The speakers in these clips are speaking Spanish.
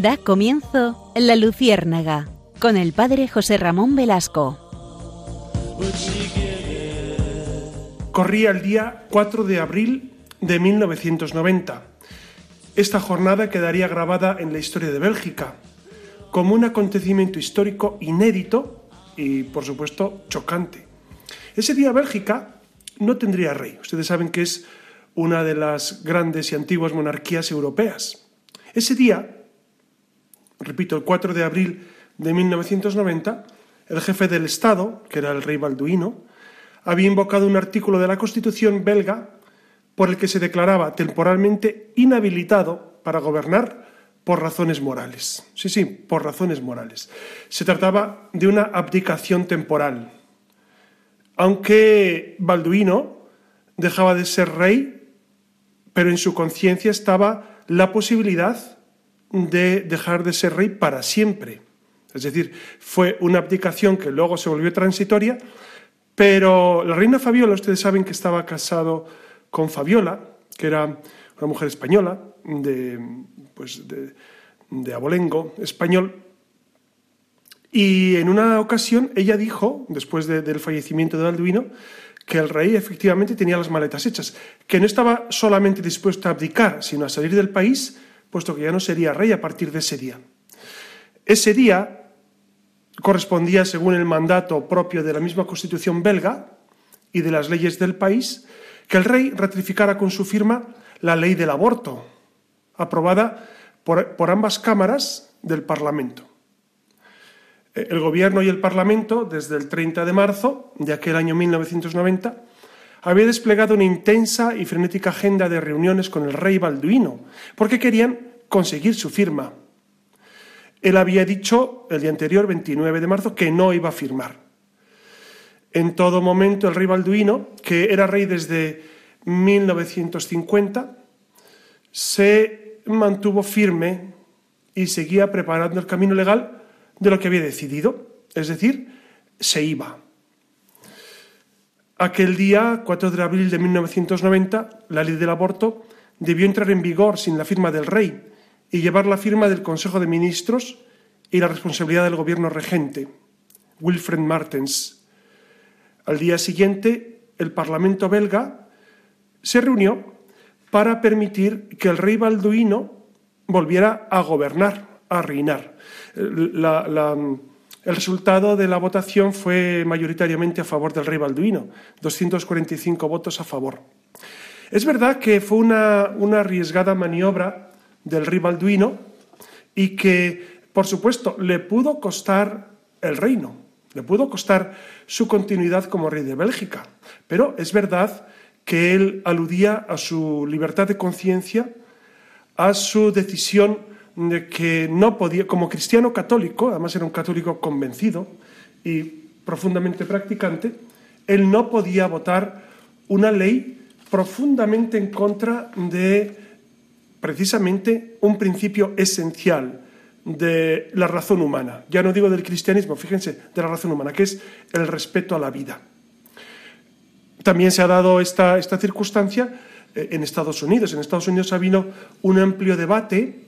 Da comienzo La Luciérnaga con el padre José Ramón Velasco. Corría el día 4 de abril de 1990. Esta jornada quedaría grabada en la historia de Bélgica como un acontecimiento histórico inédito y, por supuesto, chocante. Ese día Bélgica no tendría rey. Ustedes saben que es una de las grandes y antiguas monarquías europeas. Ese día, repito, el 4 de abril de 1990, el jefe del Estado, que era el rey Balduino, había invocado un artículo de la Constitución belga por el que se declaraba temporalmente inhabilitado para gobernar por razones morales. Sí, sí, por razones morales. Se trataba de una abdicación temporal. Aunque Balduino dejaba de ser rey, pero en su conciencia estaba la posibilidad de dejar de ser rey para siempre. Es decir, fue una abdicación que luego se volvió transitoria, pero la reina Fabiola, ustedes saben que estaba casado con Fabiola, que era una mujer española, de, pues de, de abolengo español, y en una ocasión ella dijo, después del fallecimiento de Balduino, que el rey efectivamente tenía las maletas hechas, que no estaba solamente dispuesto a abdicar, sino a salir del país, puesto que ya no sería rey a partir de ese día. Ese día correspondía, según el mandato propio de la misma constitución belga y de las leyes del país, que el rey ratificara con su firma la ley del aborto, aprobada por, por ambas cámaras del Parlamento. El Gobierno y el Parlamento, desde el 30 de marzo de aquel año 1990, había desplegado una intensa y frenética agenda de reuniones con el rey Balduino, porque querían conseguir su firma. Él había dicho el día anterior, 29 de marzo, que no iba a firmar. En todo momento, el rey Balduino, que era rey desde 1950, se mantuvo firme y seguía preparando el camino legal de lo que había decidido, es decir, se iba. Aquel día, 4 de abril de 1990, la ley del aborto debió entrar en vigor sin la firma del rey y llevar la firma del Consejo de Ministros y la responsabilidad del gobierno regente, Wilfred Martens. Al día siguiente, el Parlamento belga se reunió para permitir que el rey balduino volviera a gobernar, a reinar. El resultado de la votación fue mayoritariamente a favor del rey balduino, 245 votos a favor. Es verdad que fue una, una arriesgada maniobra del rey balduino y que, por supuesto, le pudo costar el reino, le pudo costar su continuidad como rey de Bélgica. Pero es verdad que él aludía a su libertad de conciencia, a su decisión de que no podía, como cristiano católico, además era un católico convencido y profundamente practicante, él no podía votar una ley profundamente en contra de precisamente un principio esencial de la razón humana. Ya no digo del cristianismo, fíjense, de la razón humana, que es el respeto a la vida. También se ha dado esta, esta circunstancia eh, en Estados Unidos. En Estados Unidos ha habido un amplio debate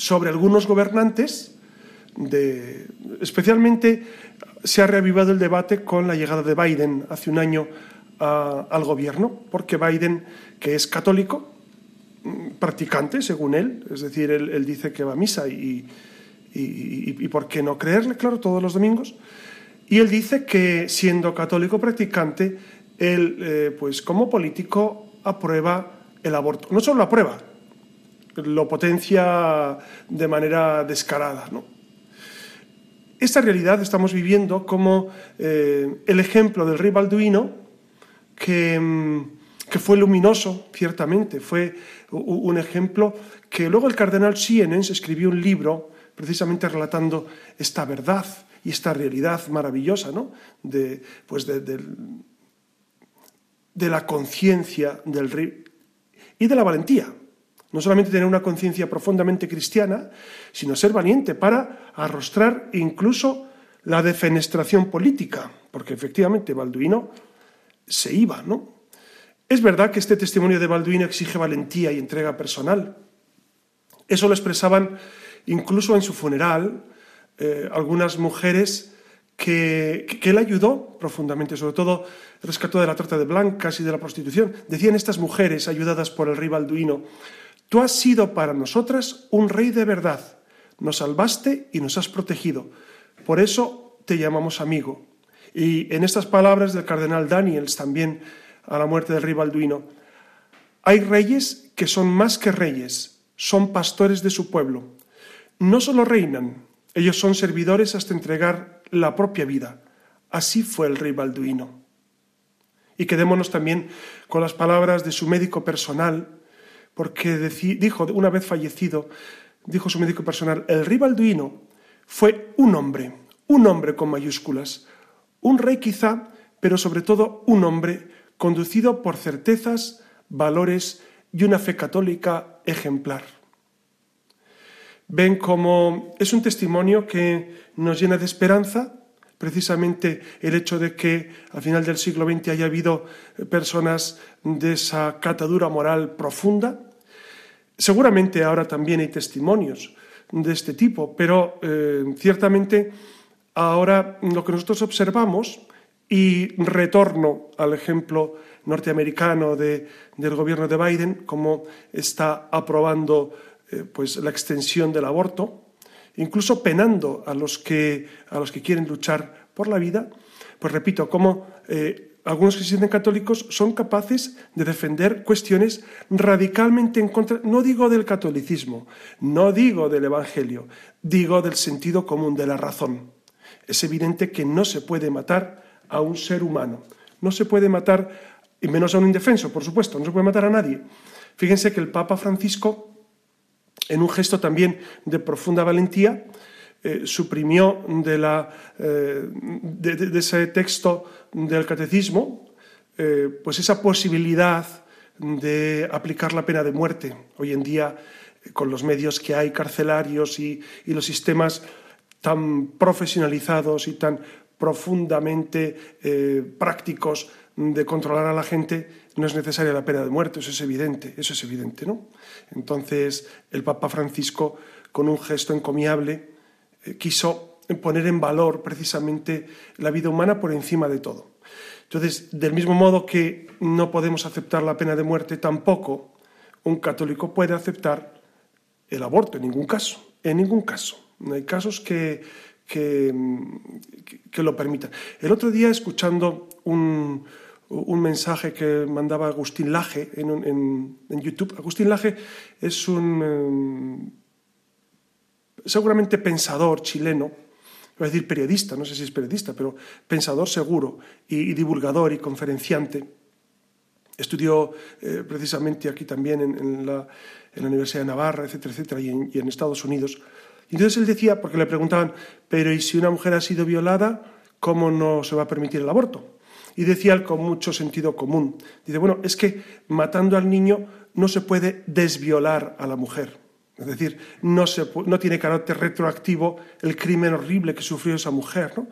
sobre algunos gobernantes, especialmente se ha reavivado el debate con la llegada de Biden hace un año al gobierno, porque Biden, que es católico, mm, practicante, según él, es decir, él, dice que va a misa y, y, por qué no creerle, claro, todos los domingos. Y él dice que siendo católico practicante, él, eh, pues como político, aprueba el aborto. No solo lo aprueba, lo potencia de manera descarada. ¿no? Esta realidad estamos viviendo como eh, el ejemplo del rey Balduino, que, que, fue luminoso, ciertamente, fue un ejemplo que luego el cardenal Siemens escribió un libro precisamente relatando esta verdad y esta realidad maravillosa ¿no? de, pues de, de la conciencia del rey y de la valentía. No solamente tener una conciencia profundamente cristiana, sino ser valiente para arrostrar incluso la defenestración política, porque efectivamente Balduino se iba, ¿no? Es verdad que este testimonio de Balduino exige valentía y entrega personal. Eso lo expresaban incluso en su funeral, eh, algunas mujeres que, él ayudó profundamente, sobre todo rescató de la trata de blancas y de la prostitución. Decían estas mujeres, ayudadas por el rey Balduino, tú has sido para nosotras un rey de verdad, nos salvaste y nos has protegido, por eso te llamamos amigo. Y en estas palabras del cardenal Daniels también a la muerte del rey Balduino, hay reyes que son más que reyes, son pastores de su pueblo. No solo reinan, ellos son servidores hasta entregar la propia vida. Así fue el rey Balduino. Y quedémonos también con las palabras de su médico personal, porque dijo, una vez fallecido, dijo su médico personal, el rey fue un hombre, un hombre con mayúsculas, un rey quizá, pero sobre todo un hombre conducido por certezas, valores y una fe católica ejemplar. Ven cómo es un testimonio que nos llena de esperanza, precisamente el hecho de que al final del siglo XX haya habido personas de esa catadura moral profunda. Seguramente ahora también hay testimonios de este tipo, pero eh, ciertamente ahora lo que nosotros observamos y retorno al ejemplo norteamericano del gobierno de Biden, como está aprobando eh, pues, la extensión del aborto, incluso penando a los, que, a los que quieren luchar por la vida, pues repito, como eh, algunos que se sienten católicos son capaces de defender cuestiones radicalmente en contra, no digo del catolicismo, no digo del Evangelio, digo del sentido común, de la razón. Es evidente que no se puede matar a un ser humano. No se puede matar, y menos a un indefenso, por supuesto, no se puede matar a nadie. Fíjense que el Papa Francisco, en un gesto también de profunda valentía, eh, suprimió de, la, eh, de, ese texto del catecismo eh, pues esa posibilidad de aplicar la pena de muerte. Hoy en día, con los medios que hay carcelarios y, y los sistemas tan profesionalizados y tan profundamente prácticos de controlar a la gente, no es necesaria la pena de muerte, eso es evidente, eso es evidente, ¿no? Entonces, el Papa Francisco, con un gesto encomiable, quiso poner en valor precisamente la vida humana por encima de todo. Entonces, del mismo modo que no podemos aceptar la pena de muerte, tampoco un católico puede aceptar el aborto, en ningún caso, en ningún caso. No hay casos que, que, lo permitan. El otro día, escuchando un, mensaje que mandaba Agustín Laje en, YouTube, Agustín Laje es un eh, seguramente pensador chileno, voy a decir periodista, no sé si es periodista, pero pensador seguro y, divulgador y conferenciante. Estudió eh, precisamente aquí también en, la, Universidad de Navarra, etcétera, etcétera, y en Estados Unidos. Entonces él decía, porque le preguntaban, pero ¿y si una mujer ha sido violada, cómo no se va a permitir el aborto? Y decía con mucho sentido común. Dice, bueno, es que matando al niño no se puede desviolar a la mujer. Es decir, no, tiene carácter retroactivo el crimen horrible que sufrió esa mujer. ¿no?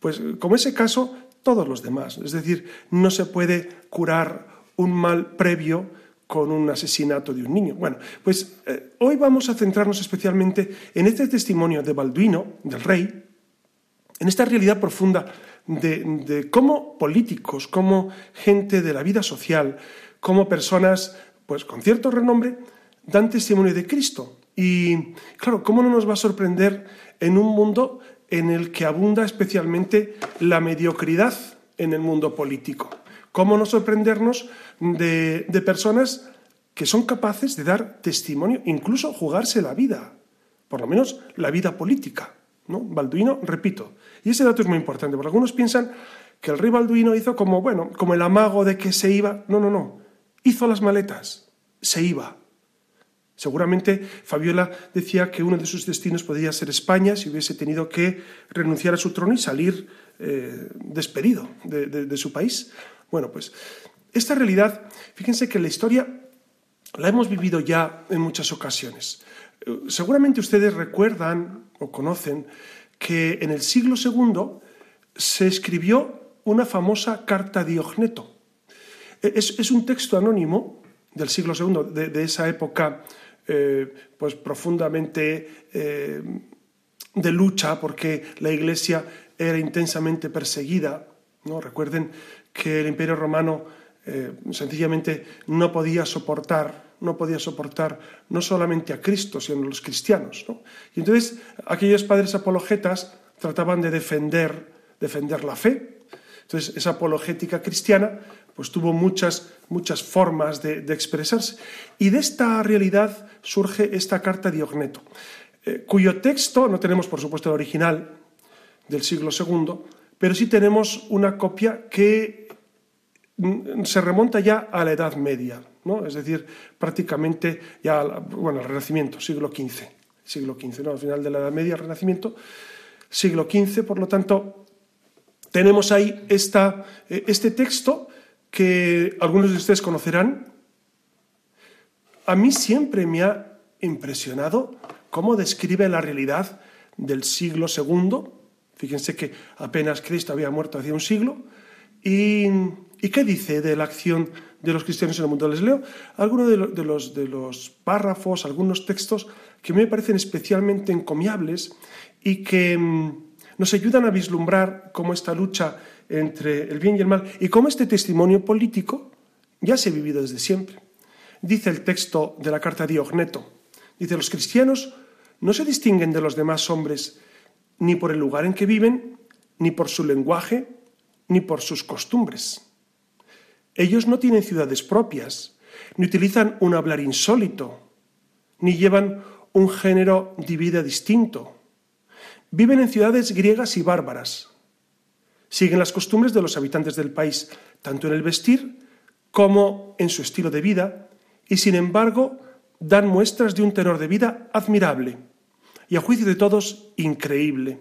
Pues como ese caso, todos los demás. Es decir, no se puede curar un mal previo con un asesinato de un niño. Bueno, pues eh, hoy vamos a centrarnos especialmente en este testimonio de Balduino, del rey, en esta realidad profunda de, cómo políticos, como gente de la vida social, como personas pues, con cierto renombre, dan testimonio de Cristo. Y claro, ¿cómo no nos va a sorprender en un mundo en el que abunda especialmente la mediocridad en el mundo político? ¿Cómo no sorprendernos de, personas que son capaces de dar testimonio, incluso jugarse la vida, por lo menos la vida política? ¿no? Balduino, repito, y ese dato es muy importante, porque algunos piensan que el rey Balduino hizo como, bueno, como el amago de que se iba. No, no, no. Hizo las maletas, se iba. Seguramente Fabiola decía que uno de sus destinos podría ser España si hubiese tenido que renunciar a su trono y salir eh, despedido de, su país. Bueno, pues esta realidad, fíjense que la historia la hemos vivido ya en muchas ocasiones. Seguramente ustedes recuerdan o conocen que en el siglo II se escribió una famosa carta Diogneto. Es, un texto anónimo del siglo II, de, esa época eh, pues profundamente eh, de lucha porque la Iglesia era intensamente perseguida. ¿no? Recuerden que el Imperio Romano eh, sencillamente no podía soportar, no podía soportar no solamente a Cristo, sino a los cristianos. Y entonces aquellos padres apologetas trataban de defender, defender la fe. Entonces esa apologética cristiana pues tuvo muchas, muchas formas de, expresarse. Y de esta realidad surge esta carta de Ogneto, eh, cuyo texto, no tenemos por supuesto el original del siglo II, pero sí tenemos una copia que mm, se remonta ya a la Edad Media, ¿no? es decir, prácticamente ya bueno, al Renacimiento, siglo XV, siglo XV, ¿no? al final de la Edad Media, Renacimiento, siglo XV, por lo tanto, tenemos ahí esta, eh, este texto que algunos de ustedes conocerán, a mí siempre me ha impresionado cómo describe la realidad del siglo II. Fíjense que apenas Cristo había muerto hacía un siglo. ¿Y, qué dice de la acción de los cristianos en el mundo? Les leo algunos de, los, de los párrafos, algunos textos que me parecen especialmente encomiables y que mm, nos ayudan a vislumbrar cómo esta lucha entre el bien y el mal y cómo este testimonio político ya se ha vivido desde siempre. Dice el texto de la carta de Diogneto, dice, los cristianos no se distinguen de los demás hombres ni por el lugar en que viven, ni por su lenguaje, ni por sus costumbres. Ellos no tienen ciudades propias, ni utilizan un hablar insólito, ni llevan un género de vida distinto. Viven en ciudades griegas y bárbaras, siguen las costumbres de los habitantes del país, tanto en el vestir como en su estilo de vida, y sin embargo dan muestras de un tenor de vida admirable y a juicio de todos increíble.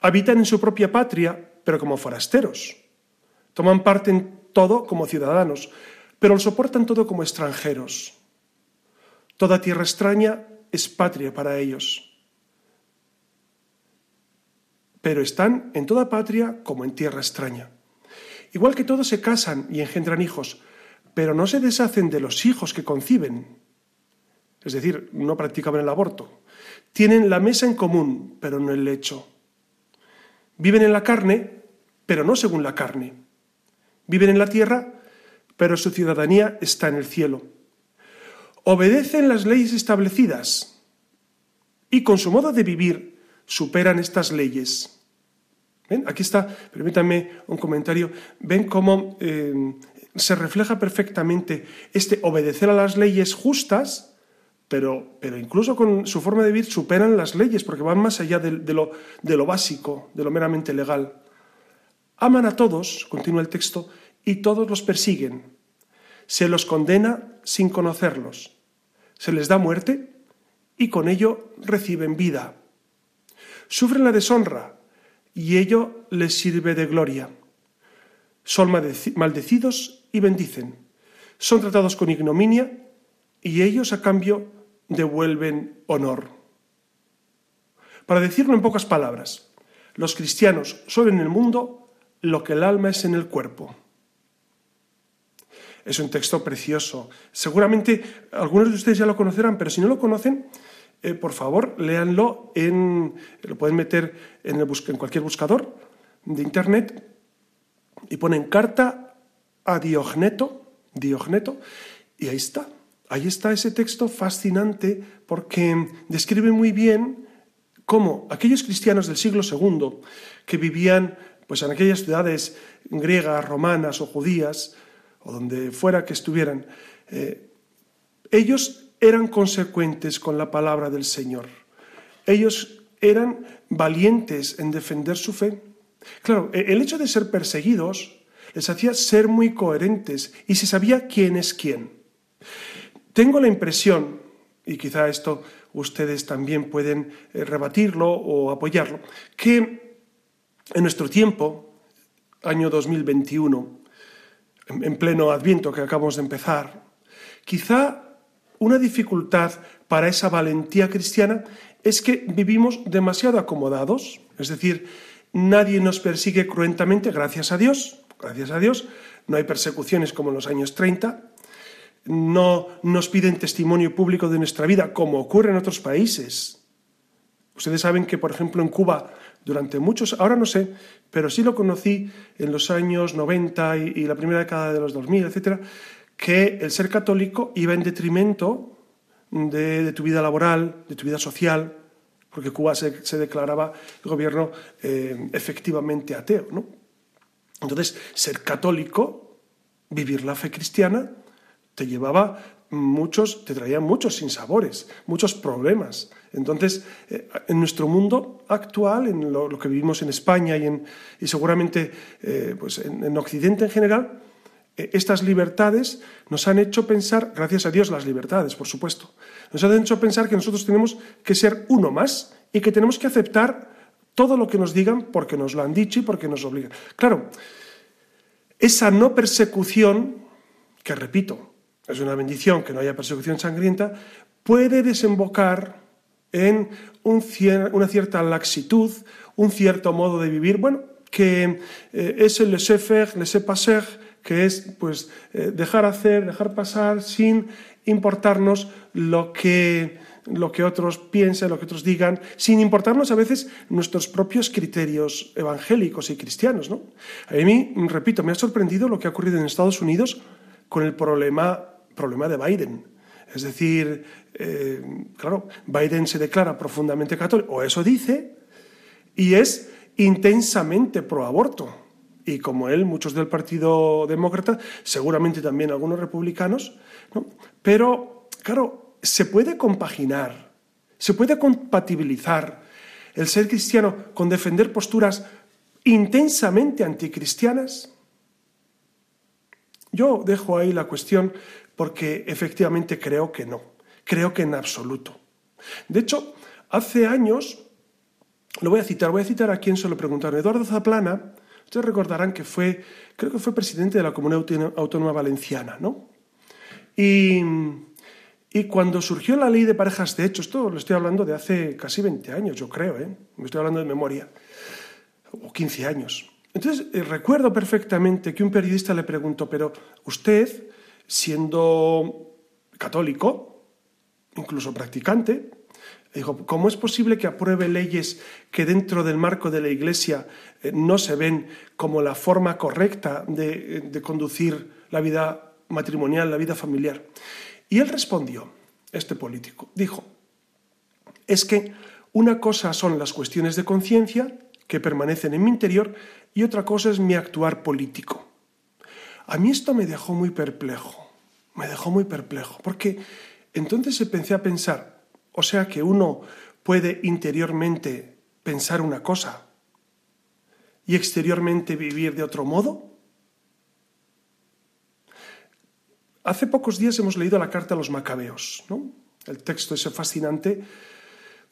Habitan en su propia patria, pero como forasteros. Toman parte en todo como ciudadanos, pero lo soportan todo como extranjeros. Toda tierra extraña es patria para ellos. Pero están en toda patria como en tierra extraña. Igual que todos se casan y engendran hijos, pero no se deshacen de los hijos que conciben. Es decir, no practicaban el aborto. Tienen la mesa en común, pero no el lecho. Viven en la carne, pero no según la carne. Viven en la tierra, pero su ciudadanía está en el cielo. Obedecen las leyes establecidas y con su modo de vivir superan estas leyes. Aquí está, permítanme un comentario. Ven cómo eh, se refleja perfectamente este obedecer a las leyes justas, pero, pero, incluso con su forma de vivir superan las leyes porque van más allá de, lo, de lo básico, de lo meramente legal. Aman a todos, continúa el texto, y todos los persiguen. Se los condena sin conocerlos. Se les da muerte y con ello reciben vida. Sufren la deshonra y ello les sirve de gloria. Son maldecidos y bendicen. Son tratados con ignominia y ellos a cambio devuelven honor. Para decirlo en pocas palabras, los cristianos son en el mundo lo que el alma es en el cuerpo. Es un texto precioso. Seguramente algunos de ustedes ya lo conocerán, pero si no lo conocen, eh, por favor, léanlo en, lo pueden meter en, en cualquier buscador de internet y ponen carta a Diogneto, Diogneto, y ahí está. Ahí está ese texto fascinante porque describe muy bien cómo aquellos cristianos del siglo II que vivían pues, en aquellas ciudades griegas, romanas o judías, o donde fuera que estuvieran, eh, ellos eran consecuentes con la palabra del Señor. Ellos eran valientes en defender su fe. Claro, e-, el hecho de ser perseguidos les hacía ser muy coherentes y se sabía quién es quién. Tengo la impresión, y quizá esto ustedes también pueden eh, rebatirlo o apoyarlo, que en nuestro tiempo, año 2021, en pleno adviento que acabamos de empezar, quizá una dificultad para esa valentía cristiana es que vivimos demasiado acomodados, es decir, nadie nos persigue cruentamente, gracias a Dios, gracias a Dios, no hay persecuciones como en los años 30, no nos piden testimonio público de nuestra vida, como ocurre en otros países. Ustedes saben que, por ejemplo, en Cuba, durante muchos, ahora no sé, pero sí lo conocí en los años 90 y, la primera década de los 2000, etcétera, que el ser católico iba en detrimento de, tu vida laboral, de tu vida social, porque Cuba se, declaraba gobierno eh, efectivamente ateo. ¿no? Entonces, ser católico, vivir la fe cristiana, te llevaba muchos, te traía muchos sinsabores, muchos problemas. Entonces, eh, en nuestro mundo actual, en lo, que vivimos en España y, en, y seguramente eh, pues en, Occidente en general, estas libertades nos han hecho pensar, gracias a Dios las libertades, por supuesto, nos han hecho pensar que nosotros tenemos que ser uno más y que tenemos que aceptar todo lo que nos digan porque nos lo han dicho y porque nos obligan. Claro, esa no persecución, que repito, es una bendición que no haya persecución sangrienta, puede desembocar en una cierta laxitud, un cierto modo de vivir, bueno, que eh, es el laissez-faire, laissez-passer, que es pues eh, dejar hacer, dejar pasar sin importarnos lo que lo que otros piensen, lo que otros digan, sin importarnos a veces nuestros propios criterios evangélicos y cristianos. ¿no? A mí, repito, me ha sorprendido lo que ha ocurrido en Estados Unidos con el problema problema de Biden. Es decir, eh, claro, Biden se declara profundamente católico, o eso dice, y es intensamente pro aborto. Y como él, muchos del Partido Demócrata, seguramente también algunos republicanos, ¿no? pero claro, se puede compaginar, se puede compatibilizar el ser cristiano con defender posturas intensamente anticristianas. Yo dejo ahí la cuestión porque efectivamente creo que no, creo que en absoluto. De hecho, hace años, lo voy a citar, voy a citar a quien se lo preguntaron, Eduardo Zaplana, ustedes recordarán que fue, creo que fue presidente de la Comunidad Autónoma Valenciana, ¿no? Y, y cuando surgió la ley de parejas de hecho, esto lo estoy hablando de hace casi 20 años, yo creo, ¿eh? me estoy hablando de memoria, o 15 años. Entonces, eh, recuerdo perfectamente que un periodista le preguntó, pero usted siendo católico, incluso practicante, dijo, ¿cómo es posible que apruebe leyes que dentro del marco de la Iglesia eh, no se ven como la forma correcta de, de conducir la vida matrimonial, la vida familiar? Y él respondió, este político, dijo, es que una cosa son las cuestiones de conciencia que permanecen en mi interior y otra cosa es mi actuar político. A mí esto me dejó muy perplejo, me dejó muy perplejo, porque entonces empecé a pensar, o sea que uno puede interiormente pensar una cosa y exteriormente vivir de otro modo. Hace pocos días hemos leído la carta a los macabeos, ¿no? el texto ese fascinante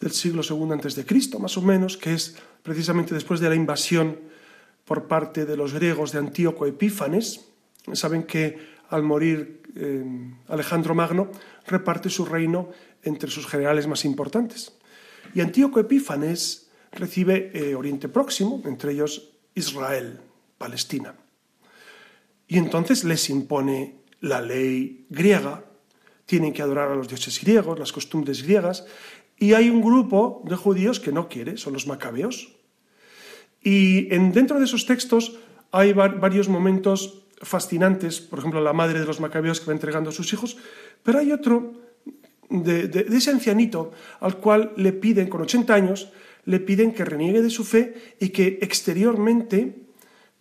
del siglo II antes de Cristo, más o menos, que es precisamente después de la invasión por parte de los griegos de Antíoco Epífanes, Saben que al morir eh, Alejandro Magno reparte su reino entre sus generales más importantes. Y Antíoco Epífanes recibe eh, Oriente Próximo, entre ellos Israel, Palestina. Y entonces les impone la ley griega, tienen que adorar a los dioses griegos, las costumbres griegas, y hay un grupo de judíos que no quiere, son los macabeos. Y en, dentro de esos textos hay varios momentos fascinantes, por ejemplo, la madre de los macabeos que va entregando a sus hijos, pero hay otro de, ese ancianito al cual le piden, con 80 años, le piden que reniegue de su fe y que exteriormente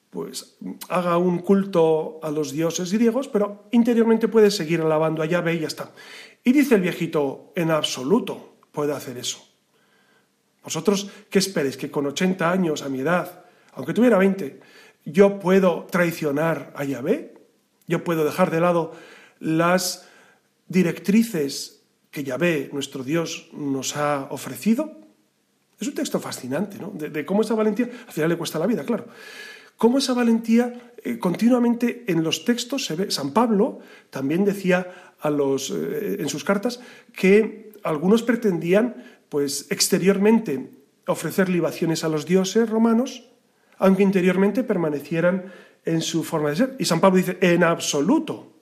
pues haga un culto a los dioses griegos, pero interiormente puede seguir alabando a Yahvé y ya está. Y dice el viejito, en absoluto puede hacer eso. ¿Vosotros qué esperéis? Que con 80 años, a mi edad, aunque tuviera 20, yo puedo traicionar a Yahvé, yo puedo dejar de lado las directrices que Yahvé, nuestro Dios, nos ha ofrecido. Es un texto fascinante, ¿no? De, cómo esa valentía, al final le cuesta la vida, claro. Cómo esa valentía eh, continuamente en los textos se ve. San Pablo también decía a los, eh, en sus cartas que algunos pretendían, pues exteriormente, ofrecer libaciones a los dioses romanos, aunque interiormente permanecieran en su forma de ser. Y San Pablo dice, en absoluto,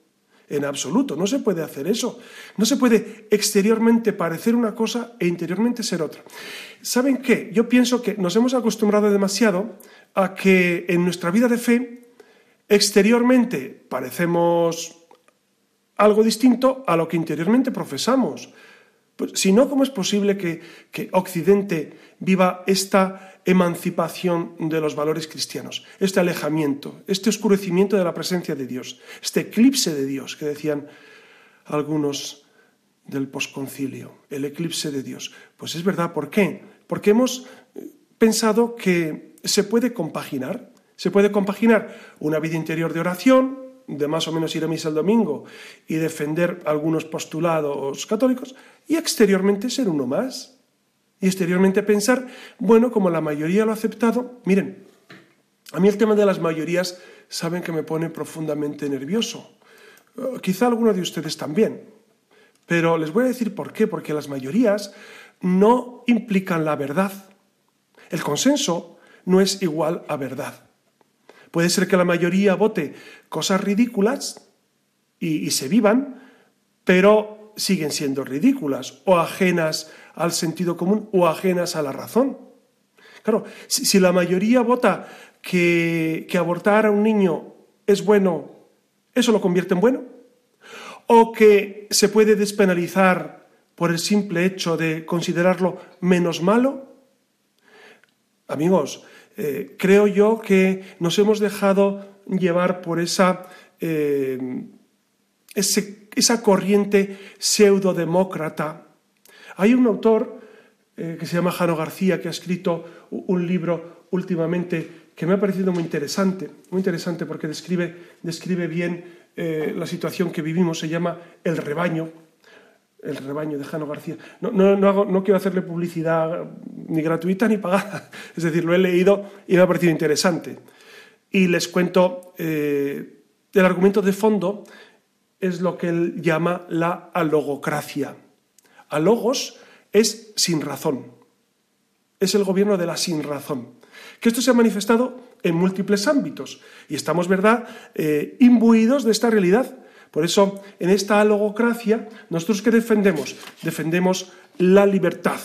en absoluto, no se puede hacer eso. No se puede exteriormente parecer una cosa e interiormente ser otra. ¿Saben qué? Yo pienso que nos hemos acostumbrado demasiado a que en nuestra vida de fe exteriormente parecemos algo distinto a lo que interiormente profesamos. Pues, si no, ¿cómo es posible que, que Occidente viva esta emancipación de los valores cristianos, este alejamiento, este oscurecimiento de la presencia de Dios, este eclipse de Dios que decían algunos del posconcilio, el eclipse de Dios. Pues es verdad, ¿por qué? Porque hemos pensado que se puede compaginar, se puede compaginar una vida interior de oración, de más o menos ir a misa el domingo y defender algunos postulados católicos, y exteriormente ser uno más. Y exteriormente pensar, bueno, como la mayoría lo ha aceptado, miren, a mí el tema de las mayorías saben que me pone profundamente nervioso. Eh, quizá alguno de ustedes también. Pero les voy a decir por qué, porque las mayorías no implican la verdad. El consenso no es igual a verdad. Puede ser que la mayoría vote cosas ridículas y, se vivan, pero siguen siendo ridículas o ajenas al sentido común o ajenas a la razón. Claro, si, la mayoría vota que, que abortar a un niño es bueno, ¿eso lo convierte en bueno? ¿O que se puede despenalizar por el simple hecho de considerarlo menos malo? Amigos, eh, creo yo que nos hemos dejado llevar por esa, eh, esa corriente pseudodemócrata. Hay un autor eh, que se llama Jano García que ha escrito un libro últimamente que me ha parecido muy interesante, muy interesante porque describe, describe bien la situación que vivimos, se llama El rebaño, el rebaño de Jano García. No, no, quiero hacerle publicidad ni gratuita ni pagada, es decir, lo he leído y me ha parecido interesante. Y les cuento, eh, el argumento de fondo es lo que él llama la alogocracia. Alogos es sin razón, es el gobierno de la sin razón. Que esto se ha manifestado en múltiples ámbitos y estamos, ¿verdad?, eh, imbuidos de esta realidad por eso, en esta logocracia, nosotros qué defendemos? Defendemos la libertad.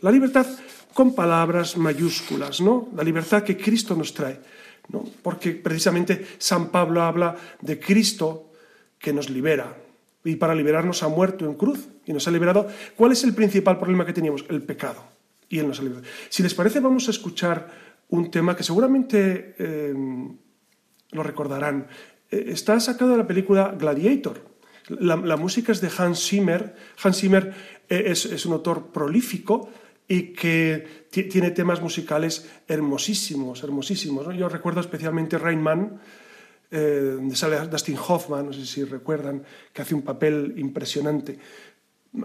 La libertad con palabras mayúsculas, ¿no? La libertad que Cristo nos trae, ¿no? Porque precisamente San Pablo habla de Cristo que nos libera. Y para liberarnos ha muerto en cruz y nos ha liberado. ¿Cuál es el principal problema que teníamos? El pecado. Y Él nos ha liberado. Si les parece, vamos a escuchar un tema que seguramente eh, lo recordarán. Eh, está sacado de la película Gladiator. La, música es de Hans Zimmer. Hans Zimmer eh, es, un autor prolífico y que tiene temas musicales hermosísimos, hermosísimos. Yo recuerdo especialmente Rain Man, eh, donde sale Dustin Hoffman, no sé si recuerdan, que hace un papel impresionante.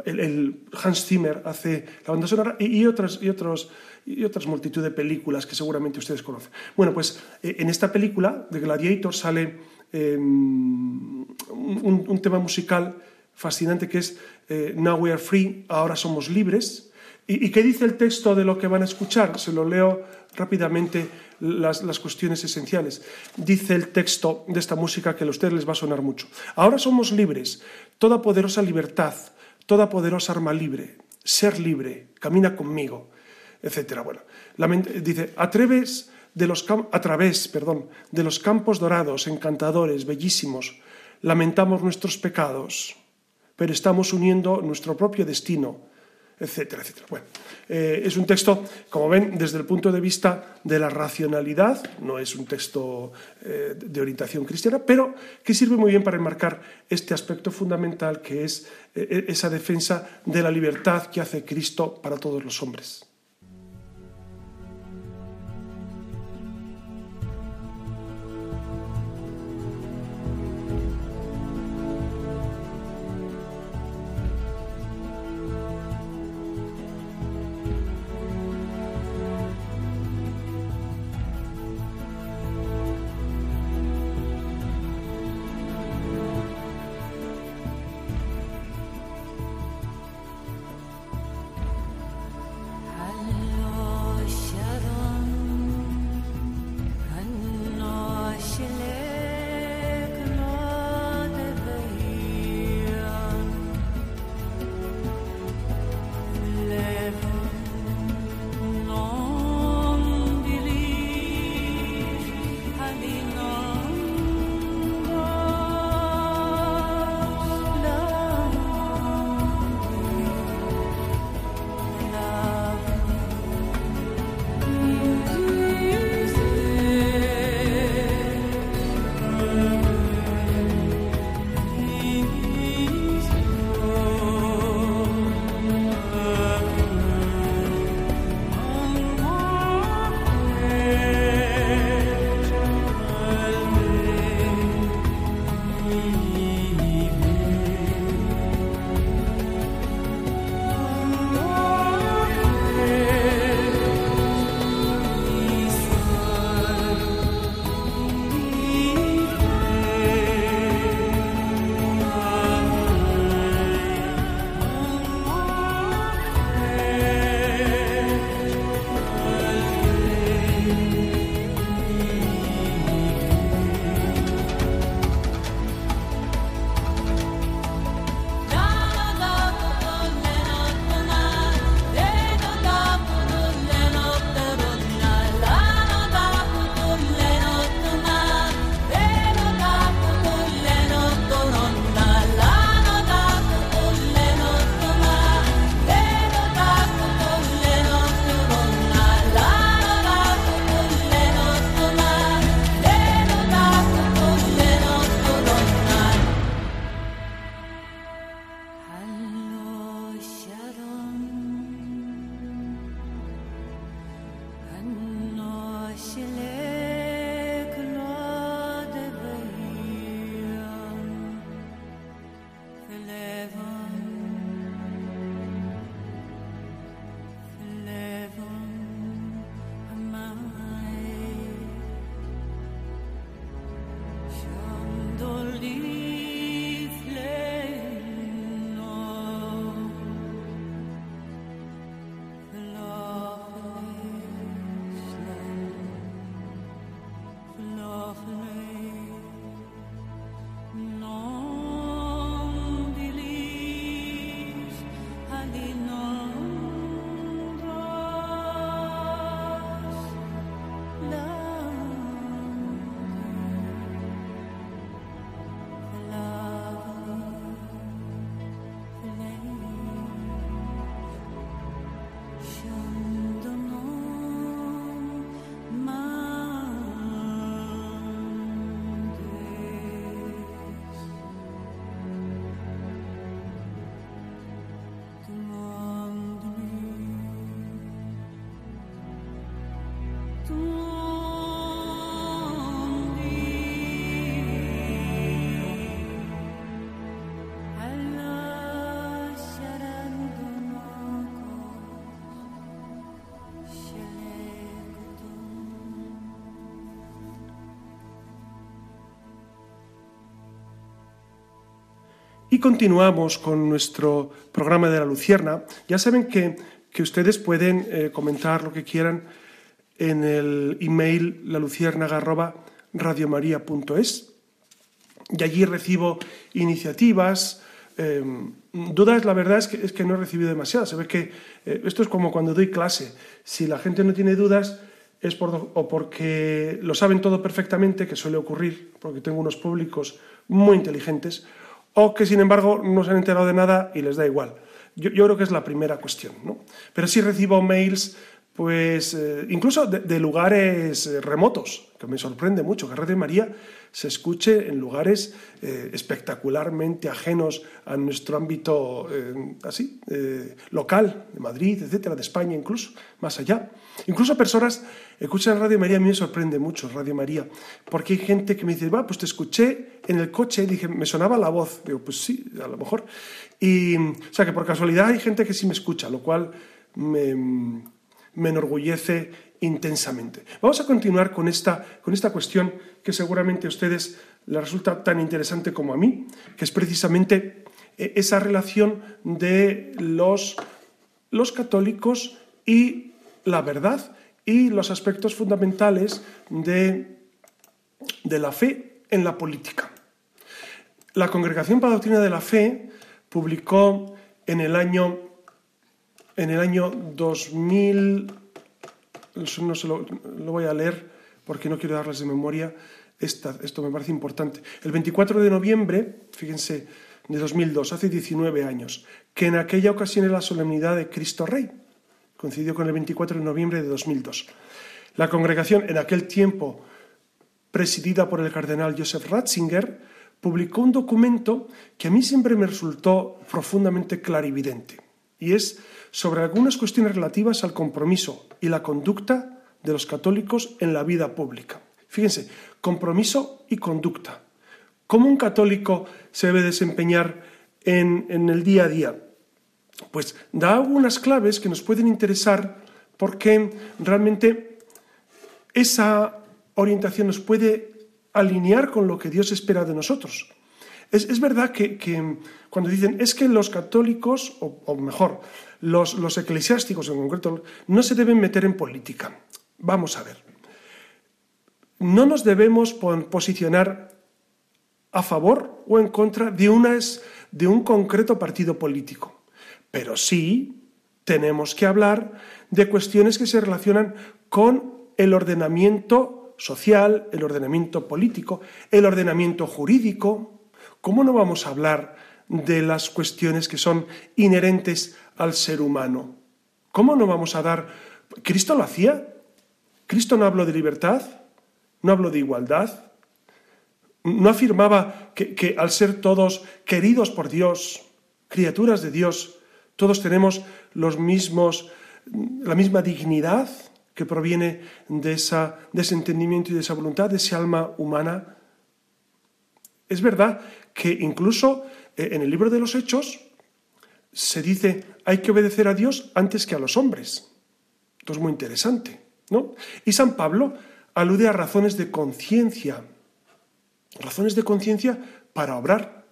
El, Hans Zimmer hace la banda sonora y, otras, y, otros, y otras multitud de películas que seguramente ustedes conocen. Bueno, pues en esta película de Gladiator sale Em, un, tema musical fascinante que es eh, Now We Are Free, ahora somos libres. ¿Y, qué dice el texto de lo que van a escuchar? Se lo leo rápidamente las, las, cuestiones esenciales. Dice el texto de esta música que a ustedes les va a sonar mucho. Ahora somos libres, toda poderosa libertad, toda poderosa arma libre, ser libre, camina conmigo, etc. Bueno, dice, a través perdón, de los campos dorados, encantadores, bellísimos, lamentamos nuestros pecados, pero estamos uniendo nuestro propio destino, etcétera, etcétera. Bueno, eh, es un texto, como ven, desde el punto de vista de la racionalidad, no es un texto eh, de orientación cristiana, pero que sirve muy bien para enmarcar este aspecto fundamental que es eh, esa defensa de la libertad que hace Cristo para todos los hombres. Continuamos con nuestro programa de la Lucierna. Ya saben que, que ustedes pueden eh, comentar lo que quieran en el email laluciérnaga.radiomaría.es y allí recibo iniciativas, eh, dudas, la verdad es que, es que no he recibido demasiadas. Se ve que eh, esto es como cuando doy clase. Si la gente no tiene dudas es por, o porque lo saben todo perfectamente, que suele ocurrir, porque tengo unos públicos muy inteligentes, o que sin embargo no se han enterado de nada y les da igual. Yo, creo que es la primera cuestión. ¿no? Pero sí recibo mails pues eh, incluso de, lugares eh, remotos, que me sorprende mucho que Radio María se escuche en lugares eh, espectacularmente ajenos a nuestro ámbito así local, de Madrid, etcétera, de España incluso, más allá. Incluso personas escuchan Radio María, a mí me sorprende mucho Radio María, porque hay gente que me dice, va, pues te escuché en el coche, y dije, me sonaba la voz, digo, pues sí, a lo mejor. Y, o sea, que por casualidad hay gente que sí me escucha, lo cual me me enorgullece intensamente. Vamos a continuar con esta, con esta cuestión que seguramente a ustedes les resulta tan interesante como a mí, que es precisamente eh, esa relación de los, los católicos y la verdad y los aspectos fundamentales de, de la fe en la política. La Congregación para la de la Fe publicó en el año en el año 2000, no se lo, voy a leer porque no quiero darles de memoria, esto me parece importante. El 24 de noviembre, fíjense, de 2002, hace 19 años, que en aquella ocasión era la solemnidad de Cristo Rey, coincidió con el 24 de noviembre de 2002. La congregación, en aquel tiempo presidida por el cardenal Joseph Ratzinger, publicó un documento que a mí siempre me resultó profundamente clarividente, y es sobre algunas cuestiones relativas al compromiso y la conducta de los católicos en la vida pública. Fíjense, compromiso y conducta. ¿Cómo un católico se debe desempeñar en, en el día a día? Pues da algunas claves que nos pueden interesar porque realmente esa orientación nos puede alinear con lo que Dios espera de nosotros. Es, verdad que, cuando dicen es que los católicos, o, mejor, los, eclesiásticos en concreto, no se deben meter en política. Vamos a ver. No nos debemos posicionar a favor o en contra de, de un concreto partido político, pero sí tenemos que hablar de cuestiones que se relacionan con el ordenamiento social, el ordenamiento político, el ordenamiento jurídico, ¿cómo no vamos a hablar de las cuestiones que son inherentes al ser humano? ¿Cómo no vamos a dar... ¿Cristo lo hacía? ¿Cristo no habló de libertad? ¿No habló de igualdad? ¿No afirmaba que, al ser todos queridos por Dios, criaturas de Dios, todos tenemos los mismos, la misma dignidad que proviene de, esa, de ese entendimiento y de esa voluntad, de esa alma humana? Es verdad que incluso eh, en el libro de los Hechos se dice hay que obedecer a Dios antes que a los hombres. Esto es muy interesante, ¿no? Y San Pablo alude a razones de conciencia, razones de conciencia para obrar.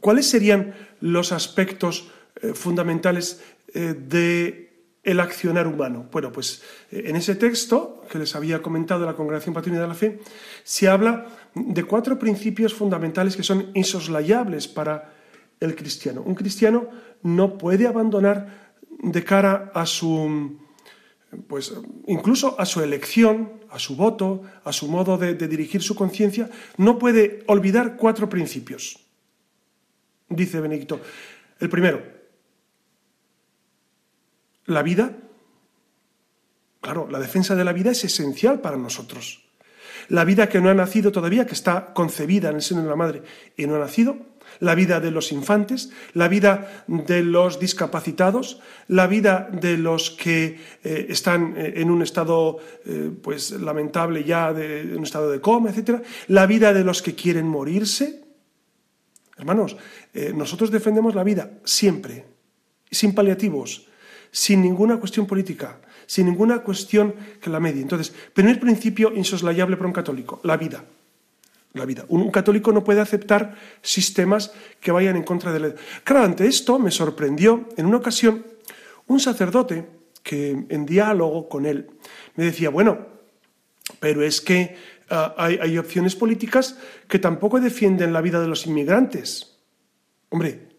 ¿Cuáles serían los aspectos eh, fundamentales eh, de el accionar humano. Bueno, pues en ese texto que les había comentado de la Congregación Patrina de la Fe, se habla de cuatro principios fundamentales que son insoslayables para el cristiano. Un cristiano no puede abandonar de cara a su, pues incluso a su elección, a su voto, a su modo de, de dirigir su conciencia, no puede olvidar cuatro principios. Dice Benedicto. El primero, la vida. Claro, la defensa de la vida es esencial para nosotros la vida que no ha nacido todavía, que está concebida en el seno de la madre y no ha nacido, la vida de los infantes, la vida de los discapacitados, la vida de los que eh, están eh, en un estado eh, pues lamentable ya, de, en un estado de coma, etc. La vida de los que quieren morirse. Hermanos, nosotros defendemos la vida siempre, sin paliativos, sin ninguna cuestión política, sin ninguna cuestión que la medie. Entonces, primer principio insoslayable para un católico, la vida. la vida. Un, católico no puede aceptar sistemas que vayan en contra de la... Claro, ante esto me sorprendió en una ocasión un sacerdote que en diálogo con él me decía, bueno, pero es que ah, hay, opciones políticas que tampoco defienden la vida de los inmigrantes. Hombre,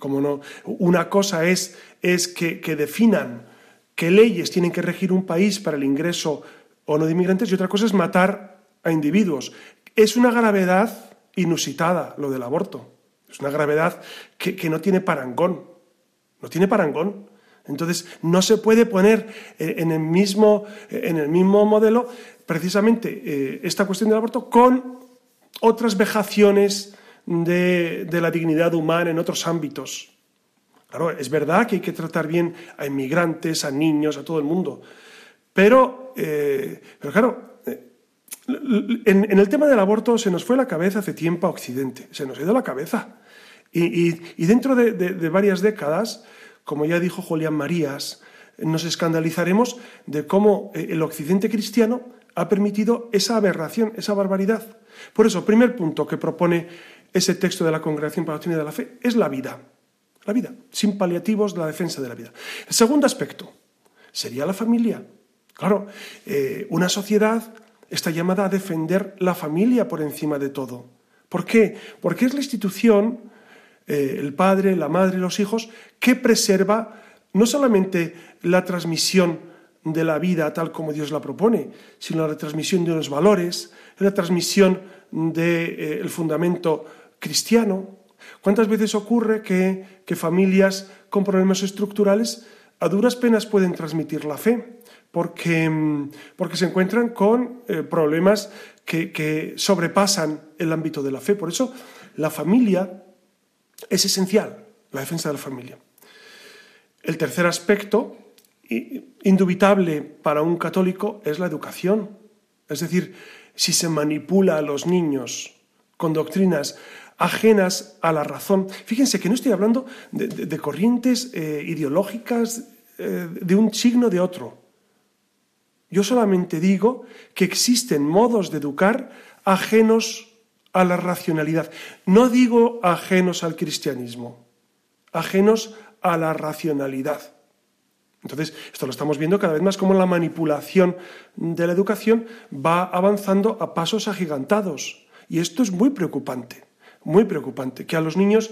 como no, una cosa es, es que, que definan qué leyes tienen que regir un país para el ingreso o no de inmigrantes y otra cosa es matar a individuos. Es una gravedad inusitada lo del aborto. Es una gravedad que, no tiene parangón. No tiene parangón. Entonces, no se puede poner en el mismo, en el mismo modelo precisamente eh, esta cuestión del aborto con otras vejaciones de, de, la dignidad humana en otros ámbitos. Claro, es verdad que hay que tratar bien a inmigrantes, a niños, a todo el mundo. Pero, pero claro, en, el tema del aborto se nos fue la cabeza hace tiempo a Occidente, se nos ha ido la cabeza. Y, dentro de, varias décadas, como ya dijo Julián Marías, nos escandalizaremos de cómo eh, el Occidente cristiano ha permitido esa aberración, esa barbaridad. Por eso, primer punto que propone ese texto de la Congregación para la Doctrina de la Fe es la vida. La vida, sin paliativos, la defensa de la vida. El segundo aspecto sería la familia. Claro, eh, una sociedad está llamada a defender la familia por encima de todo. ¿Por qué? Porque es la institución, eh, el padre, la madre, los hijos, que preserva no solamente la transmisión de la vida tal como Dios la propone, sino la transmisión de unos valores, la transmisión del de, eh, fundamento cristiano. ¿Cuántas veces ocurre que, que familias con problemas estructurales a duras penas pueden transmitir la fe? porque, mm, porque se encuentran con eh, problemas que, sobrepasan el ámbito de la fe. Por eso la familia es esencial, la defensa de la familia. El tercer aspecto, indubitable para un católico, es la educación. Es decir, si se manipula a los niños con doctrinas ajenas a la razón. Fíjense que no estoy hablando de, corrientes eh, ideológicas eh, de un signo de otro. Yo solamente digo que existen modos de educar ajenos a la racionalidad. No digo ajenos al cristianismo, ajenos a la racionalidad. Entonces, esto lo estamos viendo cada vez más como la manipulación de la educación va avanzando a pasos agigantados. Y esto es muy preocupante, muy preocupante, que a los niños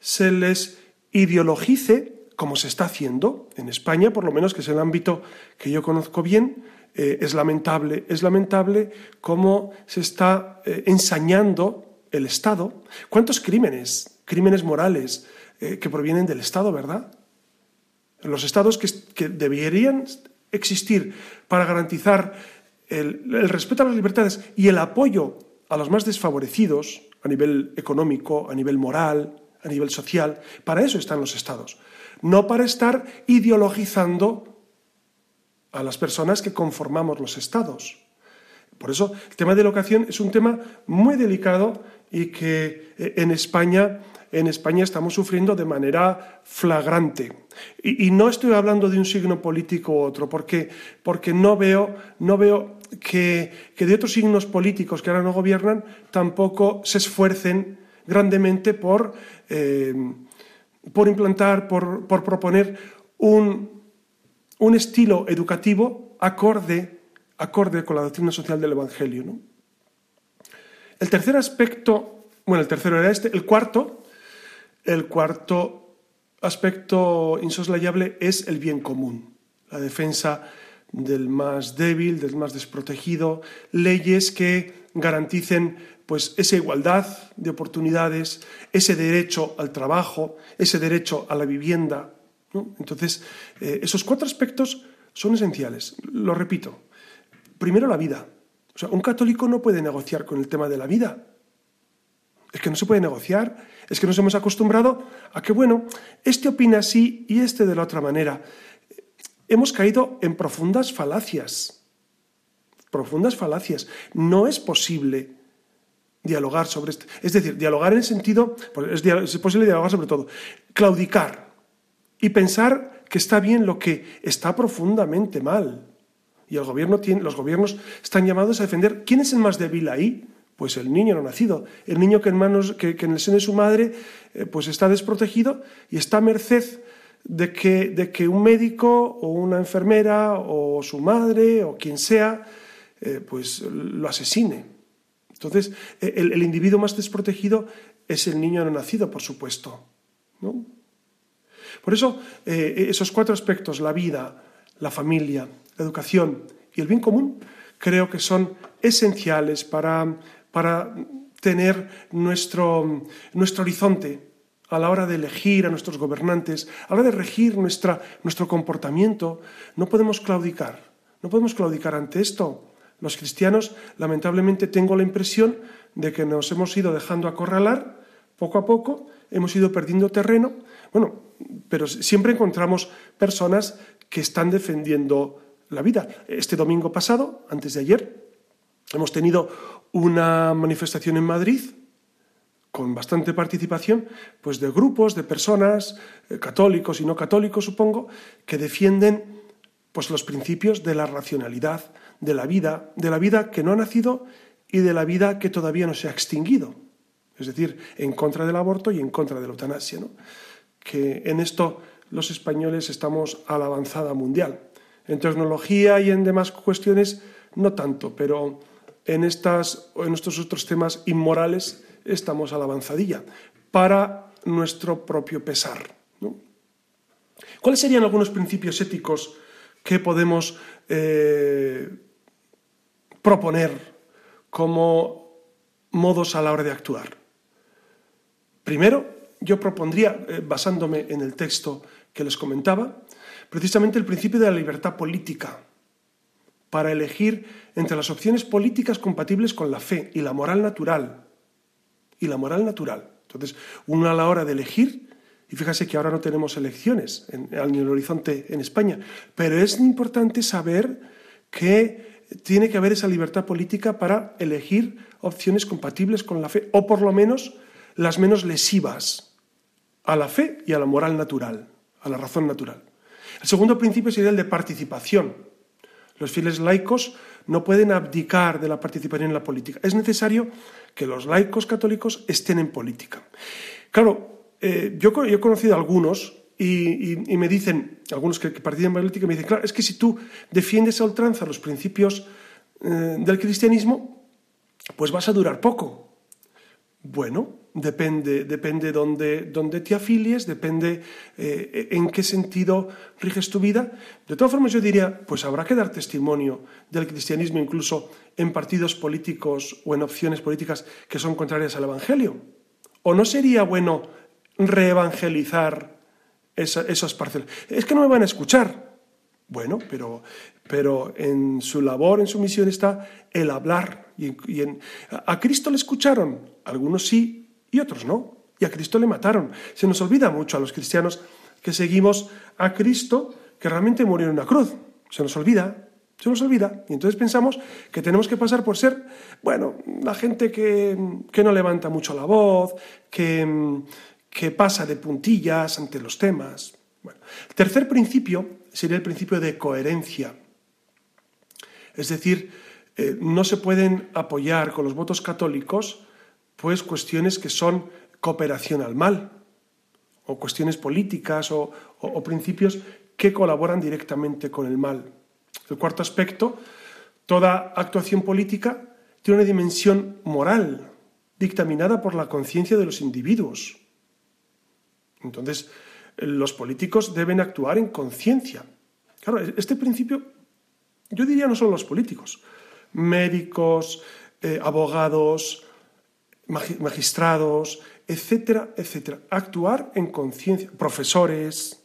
se les ideologice, como se está haciendo en España, por lo menos que es el ámbito que yo conozco bien, eh, es lamentable. Es lamentable cómo se está eh, ensañando el Estado. ¿Cuántos crímenes, crímenes morales eh, que provienen del Estado, verdad? Los estados que, deberían existir para garantizar el, el respeto a las libertades y el apoyo a los más desfavorecidos a nivel económico, a nivel moral, a nivel social, para eso están los estados, no para estar ideologizando a las personas que conformamos los estados. Por eso el tema de educación es un tema muy delicado y que eh, en España, en España estamos sufriendo de manera flagrante. Y, no estoy hablando de un signo político u otro, porque, porque no veo, no veo que, de otros signos políticos que ahora no gobiernan tampoco se esfuercen grandemente por, eh, por implantar, por, por proponer un, un estilo educativo acorde, acorde con la doctrina social del Evangelio. ¿no? El tercer aspecto, bueno, el tercero era este, el cuarto, el cuarto aspecto insoslayable es el bien común, la defensa del más débil, del más desprotegido, leyes que garanticen pues esa igualdad de oportunidades, ese derecho al trabajo, ese derecho a la vivienda, entonces, eh, esos cuatro aspectos son esenciales. Lo repito. Primero, la vida. O sea, un católico no puede negociar con el tema de la vida. Es que no se puede negociar. Es que nos hemos acostumbrado a que, bueno, este opina así y este de la otra manera. Hemos caído en profundas falacias. Profundas falacias. No es posible dialogar sobre esto. Es decir, dialogar en el sentido, pues, es posible dialogar sobre todo, claudicar y pensar que está bien lo que está profundamente mal. Y el gobierno tiene, los gobiernos están llamados a defender quién es el más débil ahí, Pues el niño no nacido, el niño que en, manos, que, en el seno de su madre eh, pues está desprotegido y está a merced de que, de que un médico o una enfermera o su madre o quien sea eh, pues lo asesine. Entonces, e, el, individuo más desprotegido es el niño no nacido, por supuesto. Por eso, eh, esos cuatro aspectos, la vida, la familia, la educación y el bien común, creo que son esenciales para, para tener nuestro, nuestro horizonte a la hora de elegir a nuestros gobernantes, a la hora de regir nuestra, nuestro comportamiento. No podemos claudicar, no podemos claudicar ante esto. Los cristianos, lamentablemente, tengo la impresión de que nos hemos ido dejando acorralar poco a poco, hemos ido perdiendo terreno. Bueno, pero siempre encontramos personas que están defendiendo la vida. Este domingo pasado, antes de ayer, hemos tenido una manifestación en Madrid con bastante participación, pues de grupos, de personas, eh, católicos y no católicos, supongo, que defienden pues los principios de la racionalidad, de la vida, de la vida que no ha nacido y de la vida que todavía no se ha extinguido. Es decir, en contra del aborto y en contra de la eutanasia. Que en esto los españoles estamos a la avanzada mundial. En tecnología y en demás cuestiones no tanto, pero en, estas, en estos otros temas inmorales estamos a la avanzadilla, para nuestro propio pesar. ¿Cuáles serían algunos principios éticos que podemos eh, proponer como modos a la hora de actuar? Primero, yo propondría, eh, basándome en el texto que les comentaba, precisamente el principio de la libertad política para elegir entre las opciones políticas compatibles con la fe y la moral natural. Y la moral natural. Entonces, uno a la hora de elegir, y fíjese que ahora no tenemos elecciones en, en el horizonte en España, pero es importante saber que tiene que haber esa libertad política para elegir opciones compatibles con la fe, o por lo menos las menos lesivas a la fe y a la moral natural, a la razón natural. El segundo principio sería el de participación. Los fieles laicos no pueden abdicar de la participación en la política. Es necesario que los laicos católicos estén en política. Claro, eh, yo, he conocido a algunos y, me dicen, algunos que, participan en política, me dicen, claro, es que si tú defiendes a ultranza los principios eh, del cristianismo, pues vas a durar poco. Bueno, depende, depende dónde, te afilies, depende eh, en qué sentido riges tu vida. De todas formas, yo diría, pues habrá que dar testimonio del cristianismo incluso en partidos políticos o en opciones políticas que son contrarias al Evangelio. ¿O no sería bueno reevangelizar esas parcelas? Es que no me van a escuchar. Bueno, pero, pero en su labor, en su misión está el hablar. Y, a Cristo le escucharon, algunos sí y otros no. Y a Cristo le mataron. Se nos olvida mucho a los cristianos que seguimos a Cristo que realmente murió en una cruz. Se nos olvida, se nos olvida. Y entonces pensamos que tenemos que pasar por ser, bueno, la gente que, que no levanta mucho la voz, que, que pasa de puntillas ante los temas. El tercer principio sería el principio de coherencia. Es decir, eh, no se pueden apoyar con los votos católicos pues cuestiones que son cooperación al mal o cuestiones políticas o, principios que colaboran directamente con el mal. El cuarto aspecto, toda actuación política tiene una dimensión moral dictaminada por la conciencia de los individuos. Entonces, los políticos deben actuar en conciencia. Claro, este principio, yo diría no solo los políticos, médicos, eh, abogados, magistrados, etcétera, etcétera. Actuar en conciencia, profesores.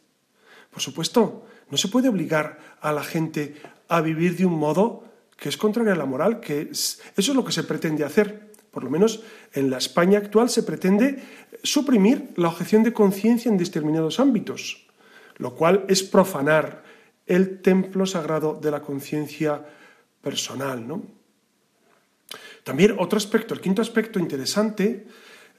Por supuesto, no se puede obligar a la gente a vivir de un modo que es contrario a la moral, que eso es lo que se pretende hacer. Por lo menos en la España actual se pretende suprimir la objeción de conciencia en determinados ámbitos, lo cual es profanar el templo sagrado de la conciencia personal. ¿no? También otro aspecto, el quinto aspecto interesante,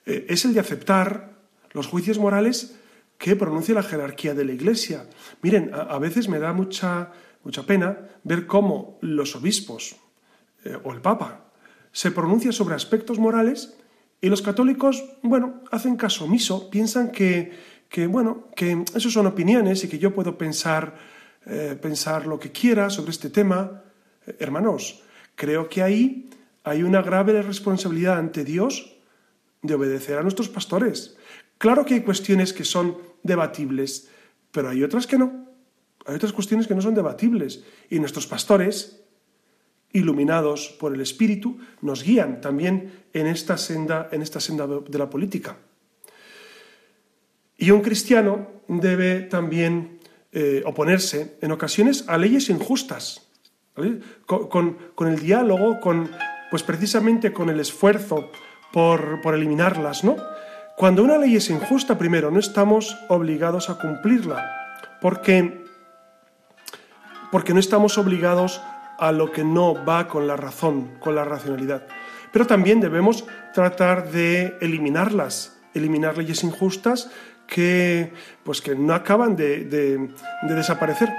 eh, es el de aceptar los juicios morales que pronuncia la jerarquía de la Iglesia. Miren, a, veces me da mucha, mucha pena ver cómo los obispos eh, o el Papa se pronuncia sobre aspectos morales y los católicos, bueno, hacen caso omiso, piensan que, que bueno, que eso son opiniones y que yo puedo pensar, eh, pensar lo que quiera sobre este tema. Hermanos, creo que ahí hay una grave responsabilidad ante Dios de obedecer a nuestros pastores. Claro que hay cuestiones que son debatibles, pero hay otras que no. Hay otras cuestiones que no son debatibles. Y nuestros pastores, iluminados por el Espíritu, nos guían también en esta senda, en esta senda de la política. Y un cristiano debe también eh, oponerse en ocasiones a leyes injustas, con, con, el diálogo, con, pues precisamente con el esfuerzo por, por eliminarlas, ¿no? Cuando una ley es injusta, primero, no estamos obligados a cumplirla, porque, porque no estamos obligados a lo que no va con la razón, con la racionalidad. Pero también debemos tratar de eliminarlas, eliminar leyes injustas que, pues que no acaban de, desaparecer.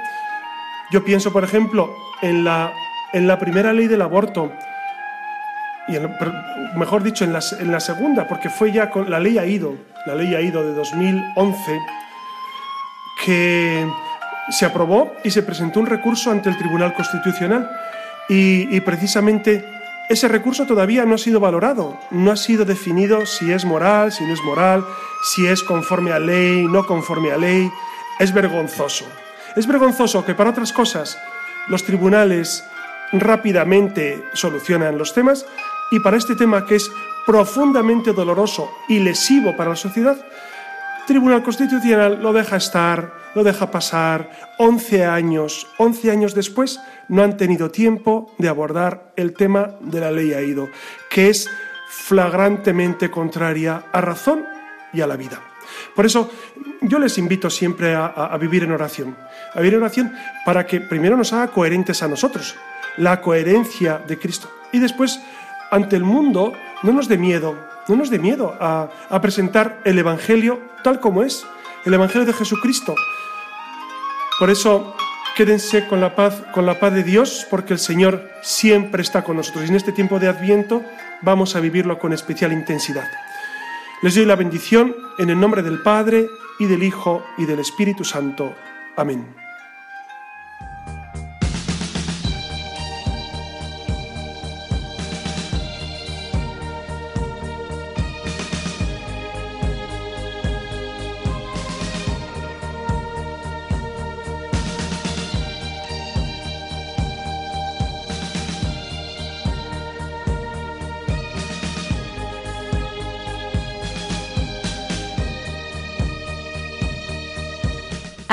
Yo pienso, por ejemplo, en la, en la primera ley del aborto, y mejor dicho, en la, en la, segunda, porque fue ya con la ley AIDO, la ley AIDO de 2011, que se aprobó y se presentó un recurso ante el Tribunal Constitucional y, y precisamente ese recurso todavía no ha sido valorado, no ha sido definido si es moral, si no es moral, si es conforme a ley, no conforme a ley. Es vergonzoso. Es vergonzoso que para otras cosas los tribunales rápidamente solucionan los temas y para este tema que es profundamente doloroso y lesivo para la sociedad, Tribunal Constitucional lo deja estar, lo deja pasar 11 años, 11 años después no han tenido tiempo de abordar el tema de la ley AIDO, que es flagrantemente contraria a razón y a la vida. Por eso yo les invito siempre a, a, vivir en oración, a vivir en oración para que primero nos haga coherentes a nosotros, la coherencia de Cristo, y después ante el mundo no nos dé miedo, no nos dé miedo a, a presentar el Evangelio tal como es, el Evangelio de Jesucristo. Por eso quédense con la paz, con la paz de Dios, porque el Señor siempre está con nosotros. Y en este tiempo de Adviento vamos a vivirlo con especial intensidad. Les doy la bendición en el nombre del Padre y del Hijo y del Espíritu Santo. Amén.